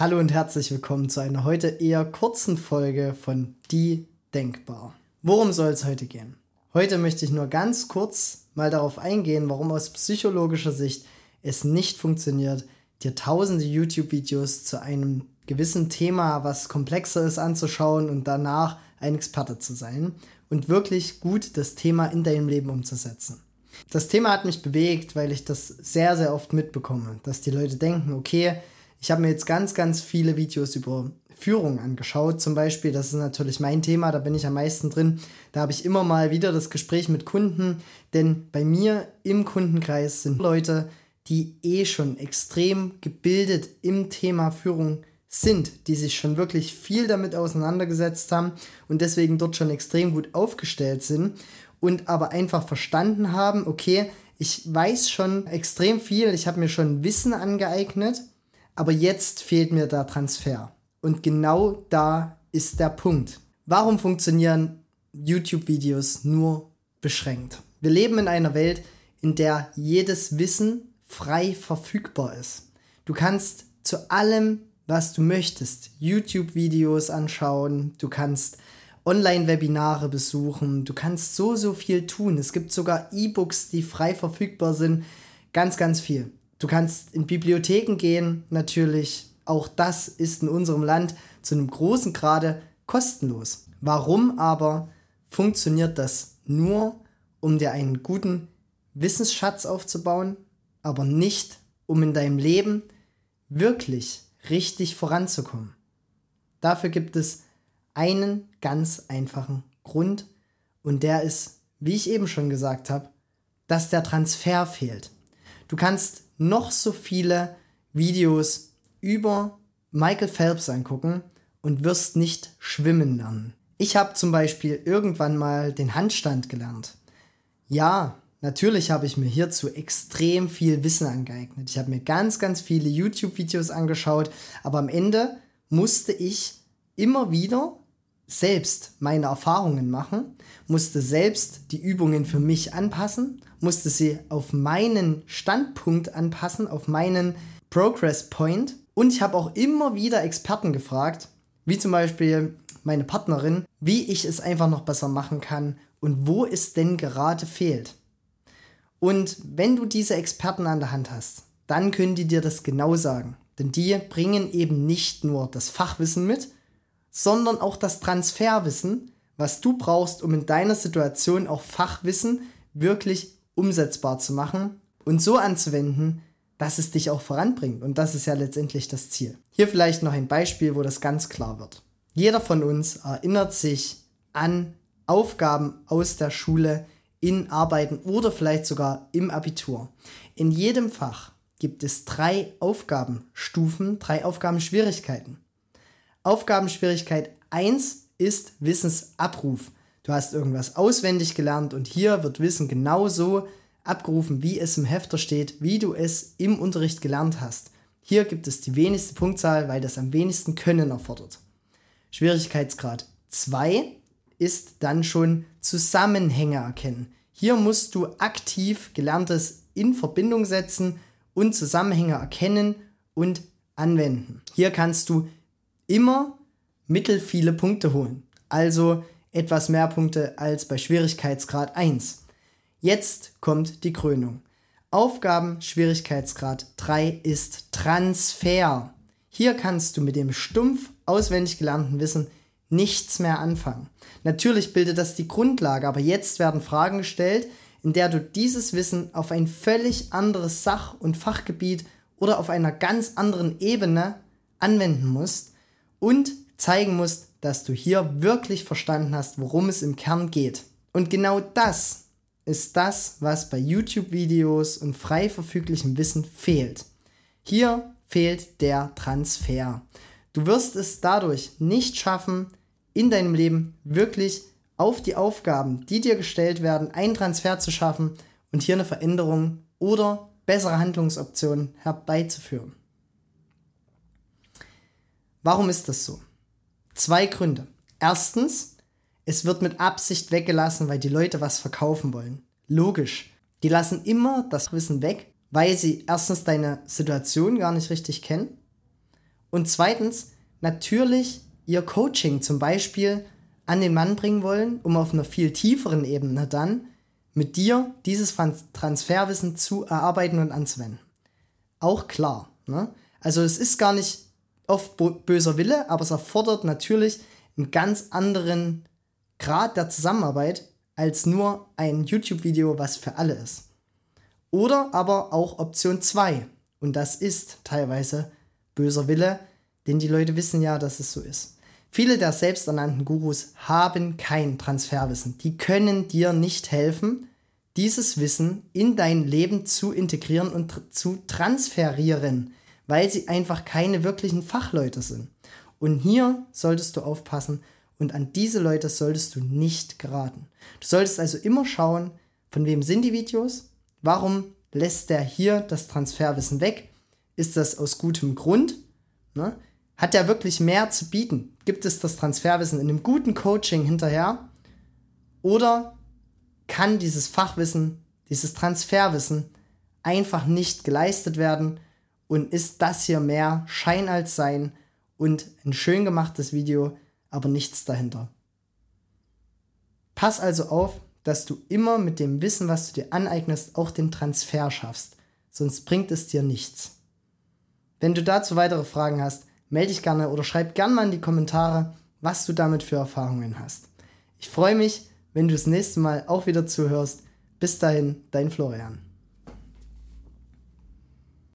Hallo und herzlich willkommen zu einer heute eher kurzen Folge von Die Denkbar. Worum soll es heute gehen? Heute möchte ich nur ganz kurz mal darauf eingehen, warum aus psychologischer Sicht es nicht funktioniert, dir tausende YouTube-Videos zu einem gewissen Thema, was komplexer ist, anzuschauen und danach ein Experte zu sein und wirklich gut das Thema in deinem Leben umzusetzen. Das Thema hat mich bewegt, weil ich das sehr, sehr oft mitbekomme, dass die Leute denken, okay, ich habe mir jetzt ganz, ganz viele Videos über Führung angeschaut. Zum Beispiel, das ist natürlich mein Thema, da bin ich am meisten drin. Da habe ich immer mal wieder das Gespräch mit Kunden, denn bei mir im Kundenkreis sind Leute, die eh schon extrem gebildet im Thema Führung sind, die sich schon wirklich viel damit auseinandergesetzt haben und deswegen dort schon extrem gut aufgestellt sind und aber einfach verstanden haben, okay, ich weiß schon extrem viel, ich habe mir schon Wissen angeeignet aber jetzt fehlt mir der Transfer. Und genau da ist der Punkt. Warum funktionieren YouTube-Videos nur beschränkt? Wir leben in einer Welt, in der jedes Wissen frei verfügbar ist. Du kannst zu allem, was du möchtest, YouTube-Videos anschauen, du kannst Online-Webinare besuchen, du kannst so, so viel tun. Es gibt sogar E-Books, die frei verfügbar sind. Ganz, ganz viel. Du kannst in Bibliotheken gehen, natürlich. Auch das ist in unserem Land zu einem großen Grade kostenlos. Warum aber funktioniert das nur, um dir einen guten Wissensschatz aufzubauen, aber nicht, um in deinem Leben wirklich richtig voranzukommen? Dafür gibt es einen ganz einfachen Grund und der ist, wie ich eben schon gesagt habe, dass der Transfer fehlt. Du kannst noch so viele Videos über Michael Phelps angucken und wirst nicht schwimmen lernen. Ich habe zum Beispiel irgendwann mal den Handstand gelernt. Ja, natürlich habe ich mir hierzu extrem viel Wissen angeeignet. Ich habe mir ganz, ganz viele YouTube-Videos angeschaut, aber am Ende musste ich immer wieder selbst meine Erfahrungen machen, musste selbst die Übungen für mich anpassen, musste sie auf meinen Standpunkt anpassen, auf meinen Progress Point. Und ich habe auch immer wieder Experten gefragt, wie zum Beispiel meine Partnerin, wie ich es einfach noch besser machen kann und wo es denn gerade fehlt. Und wenn du diese Experten an der Hand hast, dann können die dir das genau sagen. Denn die bringen eben nicht nur das Fachwissen mit, sondern auch das Transferwissen, was du brauchst, um in deiner Situation auch Fachwissen wirklich umsetzbar zu machen und so anzuwenden, dass es dich auch voranbringt. Und das ist ja letztendlich das Ziel. Hier vielleicht noch ein Beispiel, wo das ganz klar wird. Jeder von uns erinnert sich an Aufgaben aus der Schule in Arbeiten oder vielleicht sogar im Abitur. In jedem Fach gibt es drei Aufgabenstufen, drei Aufgabenschwierigkeiten. Aufgabenschwierigkeit 1 ist Wissensabruf. Du hast irgendwas auswendig gelernt und hier wird Wissen genauso abgerufen, wie es im Hefter steht, wie du es im Unterricht gelernt hast. Hier gibt es die wenigste Punktzahl, weil das am wenigsten Können erfordert. Schwierigkeitsgrad 2 ist dann schon Zusammenhänge erkennen. Hier musst du aktiv Gelerntes in Verbindung setzen und Zusammenhänge erkennen und anwenden. Hier kannst du immer mittelfiele Punkte holen. Also etwas mehr Punkte als bei Schwierigkeitsgrad 1. Jetzt kommt die Krönung. Aufgaben Schwierigkeitsgrad 3 ist Transfer. Hier kannst du mit dem stumpf auswendig gelernten Wissen nichts mehr anfangen. Natürlich bildet das die Grundlage, aber jetzt werden Fragen gestellt, in der du dieses Wissen auf ein völlig anderes Sach- und Fachgebiet oder auf einer ganz anderen Ebene anwenden musst und zeigen musst, dass du hier wirklich verstanden hast, worum es im Kern geht. Und genau das ist das, was bei YouTube-Videos und frei verfüglichem Wissen fehlt. Hier fehlt der Transfer. Du wirst es dadurch nicht schaffen, in deinem Leben wirklich auf die Aufgaben, die dir gestellt werden, einen Transfer zu schaffen und hier eine Veränderung oder bessere Handlungsoptionen herbeizuführen. Warum ist das so? Zwei Gründe. Erstens, es wird mit Absicht weggelassen, weil die Leute was verkaufen wollen. Logisch. Die lassen immer das Wissen weg, weil sie erstens deine Situation gar nicht richtig kennen Und zweitens, natürlich ihr Coaching zum Beispiel an den Mann bringen wollen, um auf einer viel tieferen Ebene dann mit dir dieses Transferwissen zu erarbeiten und anzuwenden. Auch klar. Ne? Also es ist gar nicht oft böser Wille, aber es erfordert natürlich einen ganz anderen Grad der Zusammenarbeit als nur ein YouTube-Video, was für alle ist. Oder aber auch Option 2. Und das ist teilweise böser Wille, denn die Leute wissen ja, dass es so ist. Viele der selbsternannten Gurus haben kein Transferwissen. Die können dir nicht helfen, dieses Wissen in dein Leben zu integrieren und tr zu transferieren, weil sie einfach keine wirklichen Fachleute sind. Und hier solltest du aufpassen und an diese Leute solltest du nicht geraten. Du solltest also immer schauen, von wem sind die Videos, warum lässt der hier das Transferwissen weg, ist das aus gutem Grund, ne? hat er wirklich mehr zu bieten, gibt es das Transferwissen in einem guten Coaching hinterher oder kann dieses Fachwissen, dieses Transferwissen einfach nicht geleistet werden und ist das hier mehr Schein als Sein und ein schön gemachtes Video, aber nichts dahinter. Pass also auf, dass du immer mit dem Wissen, was du dir aneignest, auch den Transfer schaffst, sonst bringt es dir nichts. Wenn du dazu weitere Fragen hast, melde dich gerne oder schreib gerne mal in die Kommentare, was du damit für Erfahrungen hast. Ich freue mich, wenn du das nächste Mal auch wieder zuhörst. Bis dahin, dein Florian.